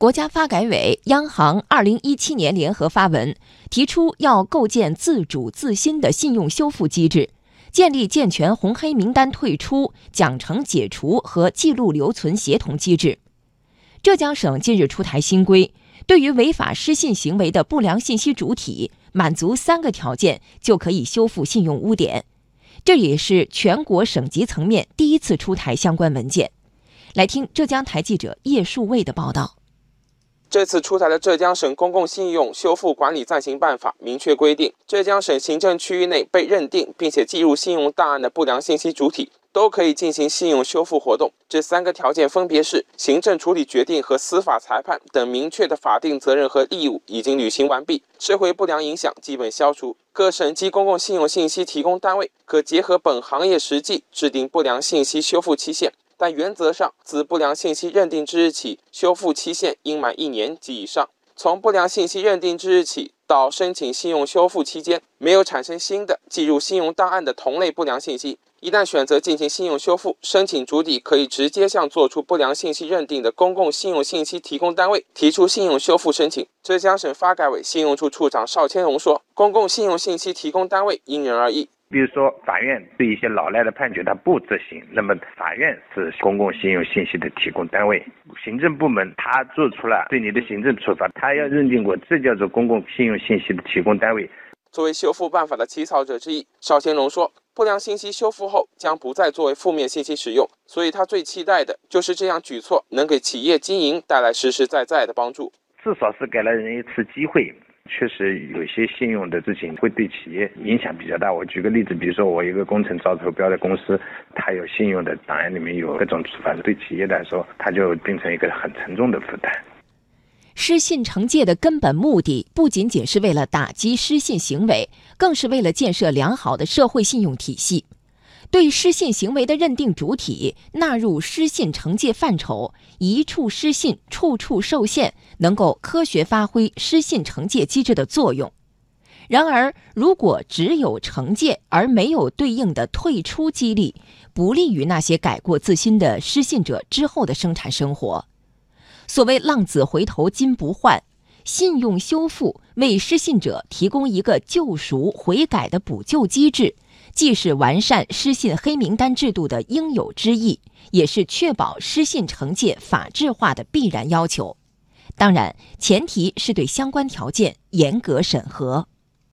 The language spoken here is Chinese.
国家发改委、央行二零一七年联合发文，提出要构建自主自新的信用修复机制，建立健全红黑名单退出、奖惩解除和记录留存协同机制。浙江省近日出台新规，对于违法失信行为的不良信息主体，满足三个条件就可以修复信用污点。这也是全国省级层面第一次出台相关文件。来听浙江台记者叶树卫的报道。这次出台的浙江省公共信用修复管理暂行办法明确规定，浙江省行政区域内被认定并且记入信用档案的不良信息主体。都可以进行信用修复活动。这三个条件分别是：行政处理决定和司法裁判等明确的法定责任和义务已经履行完毕，社会不良影响基本消除。各省级公共信用信息提供单位可结合本行业实际制定不良信息修复期限，但原则上自不良信息认定之日起，修复期限应满一年及以上。从不良信息认定之日起到申请信用修复期间，没有产生新的记入信用档案的同类不良信息。一旦选择进行信用修复，申请主体可以直接向作出不良信息认定的公共信用信息提供单位提出信用修复申请。浙江省发改委信用处处长邵千荣说：“公共信用信息提供单位因人而异，比如说法院对一些老赖的判决他不执行，那么法院是公共信用信息的提供单位；行政部门他做出了对你的行政处罚，他要认定过，这叫做公共信用信息的提供单位。”作为修复办法的起草者之一，邵先荣说。不良信息修复后将不再作为负面信息使用，所以他最期待的就是这样举措能给企业经营带来实实在在的帮助。至少是给了人一次机会。确实有些信用的事情会对企业影响比较大。我举个例子，比如说我一个工程招投标的公司，它有信用的档案里面有各种处罚，对企业来说，它就变成一个很沉重的负担。失信惩戒的根本目的不仅仅是为了打击失信行为，更是为了建设良好的社会信用体系。对失信行为的认定主体纳入失信惩戒范畴，一处失信，处处受限，能够科学发挥失信惩戒机制的作用。然而，如果只有惩戒而没有对应的退出激励，不利于那些改过自新的失信者之后的生产生活。所谓“浪子回头金不换”，信用修复为失信者提供一个救赎、悔改的补救机制，既是完善失信黑名单制度的应有之义，也是确保失信惩戒法治化的必然要求。当然，前提是对相关条件严格审核。